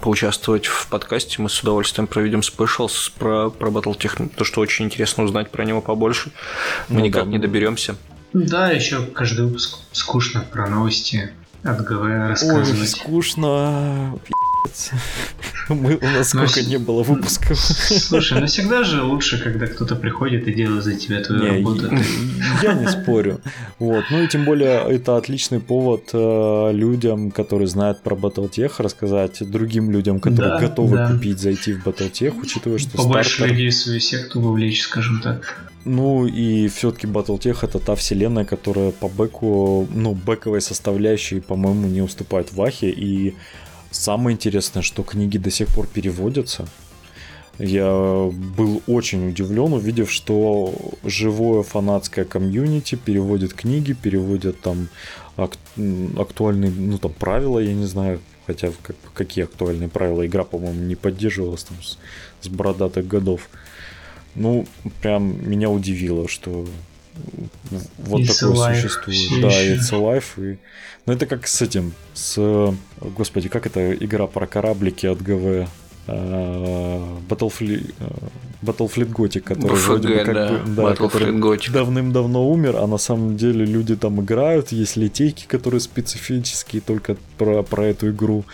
поучаствовать в подкасте, мы с удовольствием проведем спешлс про, про Battletech, то, что очень интересно узнать про него побольше. Мы ну, никак да. не доберемся. Да, еще каждый выпуск скучно про новости от ГВ рассказывать. Ой, скучно. <laughs> Мы, у нас ну, сколько не было выпусков. Слушай, ну <laughs> всегда же лучше, когда кто-то приходит и делает за тебя твою не, работу. Я, я не спорю. Вот. Ну и тем более это отличный повод э, людям, которые знают про Battletech, рассказать другим людям, которые да, готовы да. купить, зайти в Battletech, учитывая, что Побольше стартер... людей в свою секту вовлечь, скажем так. Ну и все-таки Battletech это та вселенная, которая по бэку, ну, бэковой составляющей, по-моему, не уступает Вахе. И самое интересное, что книги до сих пор переводятся. Я был очень удивлен, увидев, что живое фанатское комьюнити переводит книги, переводят там ак- актуальные, ну там правила, я не знаю, хотя как, какие актуальные правила игра, по-моему, не поддерживалась там с, с бородатых годов. Ну, прям меня удивило, что вот it's такое существует. Да, it's alive. И... Ну, это как с этим, с... Господи, как это игра про кораблики от ГВ? А, Battlefield, Battlefield Gothic, который BFG, вроде бы как да. бы да, который давным-давно умер, а на самом деле люди там играют, есть литейки, которые специфические только про, про эту игру,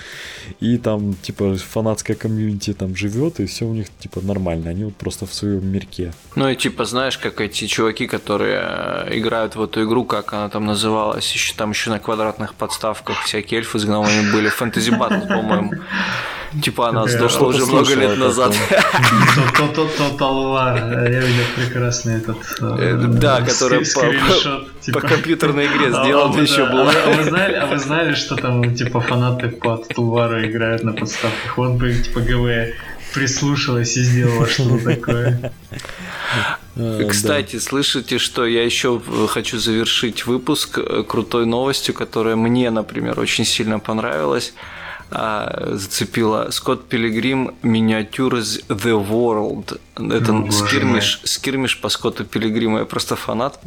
и там типа фанатская комьюнити там живет, и все у них типа нормально, они вот просто в своем мирке. Ну и типа знаешь, как эти чуваки, которые э, играют в эту игру, как она там называлась, еще там еще на квадратных подставках всякие эльфы с гномами были, фэнтези батл, по-моему. Типа она сдохла уже много лет назад. War. Я видел прекрасный этот... Э, да, который по компьютерной игре а, сделан еще был. А вы знали, что там типа фанаты по War играют на подставках? Вот бы типа ГВ прислушалась и сделала что-то <laughs> такое. А, Кстати, слышите, что я еще хочу завершить выпуск э, крутой новостью, которая мне, например, очень сильно понравилась а, зацепила. Скотт Пилигрим миниатюр из The World. Это ну, скирмиш, скирмиш по Скотту Пилигриму. Я просто фанат.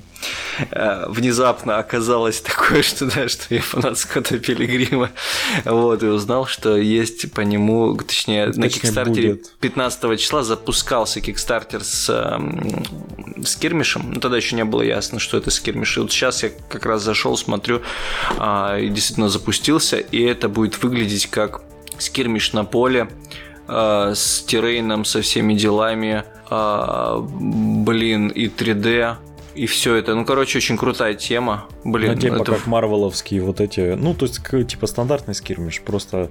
А, внезапно оказалось такое, что, да, что я фанат Скотта Пилигрима. Вот, и узнал, что есть по нему, точнее, точнее на Кикстартере будет. 15 числа запускался Кикстартер с скирмишем. Ну, тогда еще не было ясно, что это скирмиш. И вот сейчас я как раз зашел, смотрю, а, и действительно запустился, и это будет выглядеть как скирмиш на поле а, с террейном, со всеми делами, а, блин, и 3D, и все это. Ну, короче, очень крутая тема. Блин, ну, типа это... как марвеловские вот эти. Ну, то есть, типа стандартный скирмиш, просто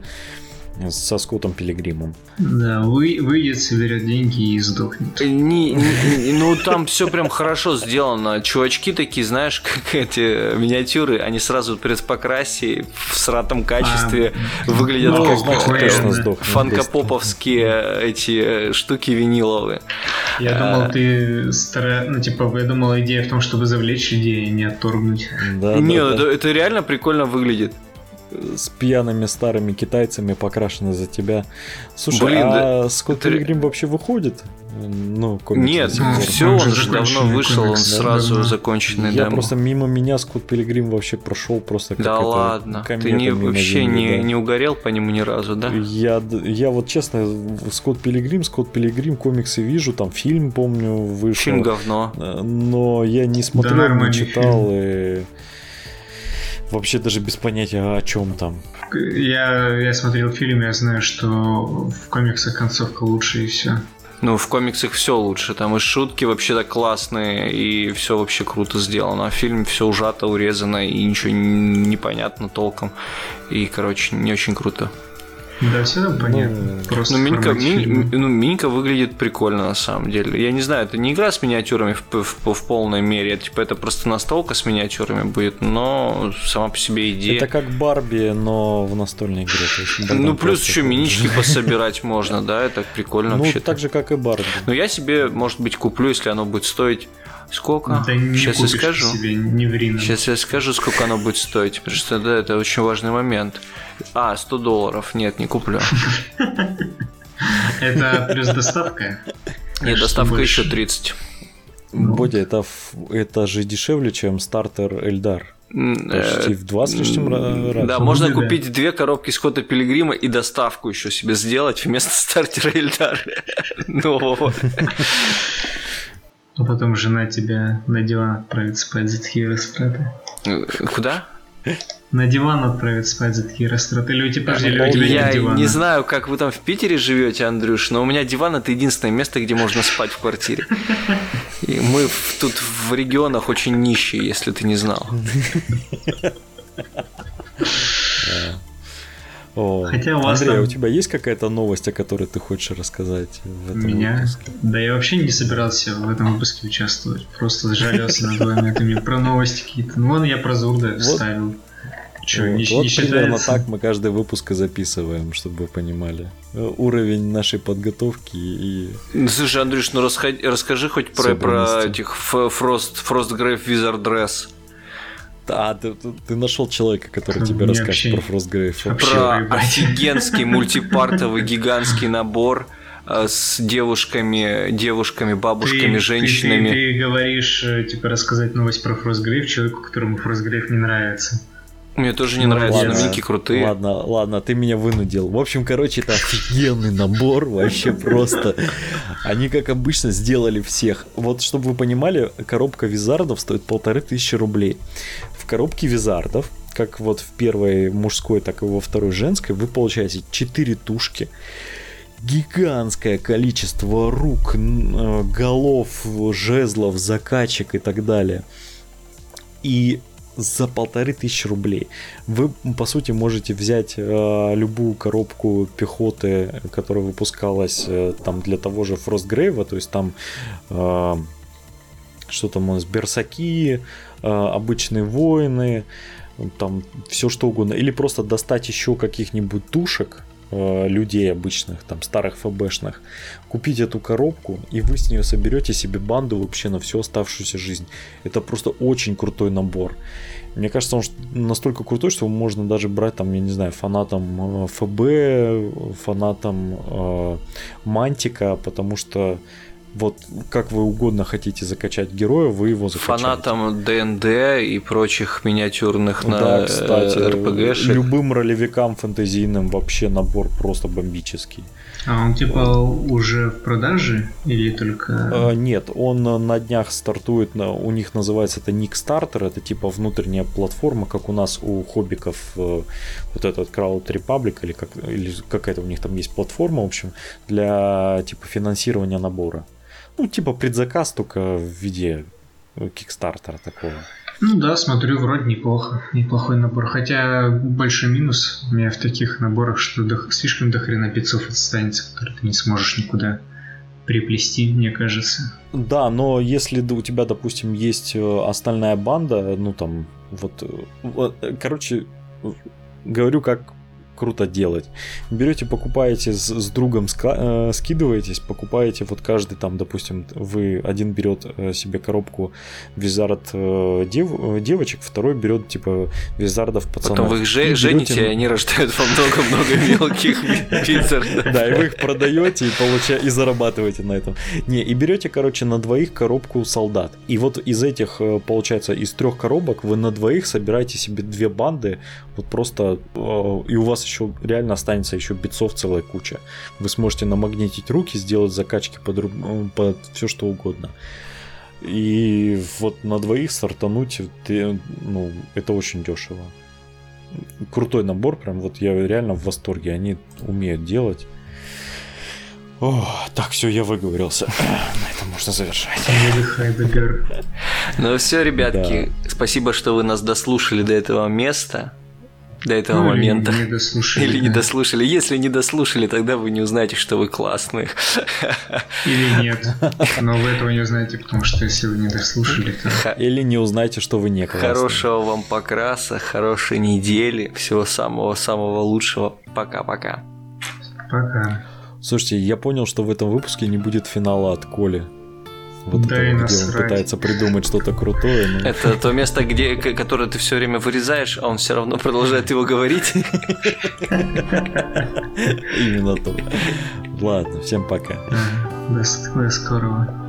со Скоттом Пилигримом. Да, вы, выйдет, соберет деньги и сдохнет. Не, не, ну там все прям хорошо сделано. Чувачки такие, знаешь, <laughs> как эти миниатюры, они сразу при покрасе в сратом качестве а, выглядят ну, как конечно, фанкопоповские эти штуки виниловые. Я думал, а, ты стара... ну типа, я думал, идея в том, чтобы завлечь людей, а не отторгнуть. Да, не, да, это, да. это реально прикольно выглядит с пьяными старыми китайцами покрашены за тебя. Слушай, Блин, а да, Скотт это... Пилигрим вообще выходит? Ну, Нет, все, Он он же давно вышел, он комикс, да, сразу давно. законченный. Я да. просто мимо меня Скотт Пилигрим вообще прошел просто как Да это, ладно, ты не, вообще Земли, не, да. не угорел по нему ни разу, да? Я, я вот честно, Скотт Пилигрим, Скотт Пилигрим, комиксы вижу, там фильм, помню, вышел. Фильм говно. Э, Но я не смотрел, не нормальный читал и вообще даже без понятия о чем там. Я, я смотрел фильм, я знаю, что в комиксах концовка лучше и все. Ну, в комиксах все лучше. Там и шутки вообще так классные, и все вообще круто сделано. А в фильме все ужато, урезано, и ничего не- не понятно толком. И, короче, не очень круто. Да, все там понятно. Ну, Просто Ну, Минька, формат Ми- фильма. ну, Минька выглядит прикольно на самом деле. Я не знаю, это не игра с миниатюрами в, в- в полной мере. Типа это просто настолка с миниатюрами будет, но сама по себе идея. Это как Барби, но в настольной игре. то есть Ну, плюс еще минички пособирать можно, <laughs> да, это прикольно Ну, вообще. так же, как и Барби. Но я себе, может быть, куплю, если оно будет стоить. Сколько? Да не Сейчас я скажу. себе, не ври. Сейчас я скажу, сколько оно будет стоить, потому что да, это очень важный момент. А, 100 долларов. Нет, не куплю. <laughs> Это плюс доставка? Нет, доставка еще 30. Бодя, это, это же дешевле, чем стартер Эльдар. Почти э, в два с лишним ра- раза. Да, можно Да. купить две коробки Скотта Пилигрима и доставку еще себе сделать вместо стартера Эльдар. <laughs> Нового. А потом жена тебя на диван отправит спать за такие растраты. Куда? На диван отправит спать за такие растраты. Или у тебя, подожди, или у тебя Я нет дивана? не знаю, как вы там в Питере живете, Андрюш, но у меня диван это единственное место, где можно спать в квартире. И мы в- тут в регионах очень нищие, если ты не знал. <laughs> О, Хотя у вас Андрей, а там- у тебя есть какая-то новость, о которой ты хочешь рассказать в этом Меня? выпуске? Да я вообще не собирался в этом выпуске участвовать. Просто жалился над вами. Это мне про новости какие-то. Ну вон я про Зурда вставил. Че, Вот, не, вот не примерно так мы каждый выпуск и записываем, чтобы вы понимали. Э, Уровень нашей подготовки и... Ну, Слушай, Андрюш, ну расходи- расскажи хоть про, про этих Ф- Frost, Frostgrave Wizard Dress. А, ты, ты- ты нашел человека, который Мне тебе расскажет вообще- про Фростгрейв. вообще Про офигенский <laughs> мультипартовый гигантский набор э, с девушками, девушками, бабушками, Ты- женщинами. Ты, ты, ты говоришь, э, типа, рассказать новость про Фростгрейв человеку, которому Фростгрейв не нравится. Мне тоже не Ну, нравятся, но ладно. минки крутые. Ладно, ладно, ты меня вынудил. В общем, короче, это офигенный набор, вообще просто. Они, как обычно, сделали всех. Вот, чтобы вы понимали, коробка wizard ов стоит полторы тысячи рублей. В коробке wizard ов, как вот в первой мужской, так и во второй женской, вы получаете 4 тушки, гигантское количество рук, э, голов, жезлов, закачек и так далее. И за полторы тысячи рублей вы, по сути, можете взять э, любую коробку пехоты, которая выпускалась э, там для того же Фростгрейва, то есть там э, что там у нас, берсаки, э, обычные воины, там все что угодно. Или просто достать еще каких-нибудь тушек, э, людей обычных, там старых ФБшных, купить эту коробку, и вы с нее соберете себе банду вообще на всю оставшуюся жизнь. Это просто очень крутой набор. Мне кажется, он настолько крутой, что можно даже брать там, я не знаю, фанатом э, ФБ, фанатом э, Мантика, потому что вот как вы угодно хотите закачать героя, вы его закачаете. Фанатам ДНД и прочих миниатюрных на Да, кстати, РПГшек. любым ролевикам фэнтезийным вообще набор просто бомбический. А он, типа, уже в продаже? Или только... Э, Нет, он э, на днях стартует, у них называется это Ник Стартер, это типа внутренняя платформа, как у нас у хоббиков э, вот этот Crowd Republic или, как, или какая-то у них там есть платформа, в общем, для типа финансирования набора. Ну, типа предзаказ, только в виде э, кикстартера такого. Ну да, смотрю, вроде неплохо. Неплохой набор. Хотя большой минус у меня в таких наборах, что до- слишком до хрена пиццов останется, которые ты не сможешь никуда приплести, мне кажется. Да, но если у тебя, допустим, есть э, остальная банда, ну там, вот, э, вот, короче, говорю как круто делать. Берете, покупаете с, с другом, ска, э, скидываетесь, покупаете вот каждый там, допустим, вы один берет э, себе коробку wizard э, дев, э, девочек, второй берет типа wizard ов пацанов. Потом вы их же, жените, и они рождают вам много-много мелких <laughs> wizard ов. Да, и вы их продаете и, получа... и зарабатываете на этом. Не, и берете, короче, на двоих коробку солдат. И вот из этих, э, получается, из трех коробок вы на двоих собираете себе две банды, вот просто, э, и у вас еще реально останется еще битцов целая куча. Вы сможете намагнитить руки, сделать закачки под, э, под все что угодно. И вот на двоих стартануть, ты, ну, это очень дешево. Крутой набор, прям вот я реально в восторге. Они умеют делать. О, так, все, я выговорился. <clears throat> На этом можно завершать. Ну все, ребятки, да. спасибо, что вы нас дослушали до этого места до этого ну, момента. Или не дослушали. Или да. не дослушали. Если не дослушали, тогда вы не узнаете, что вы классные. Или нет. Но вы этого не узнаете, потому что если вы не дослушали, то... Или не узнаете, что вы не классные. Хорошего вам покраса, хорошей недели, всего самого-самого лучшего. Пока-пока. Пока. Слушайте, я понял, что в этом выпуске не будет финала от Коли. Вот да это, где он пытается придумать что-то крутое. Но... Это то место, где, которое ты все время вырезаешь, а он все равно продолжает его говорить. Именно то. Ладно, всем пока. До скорого.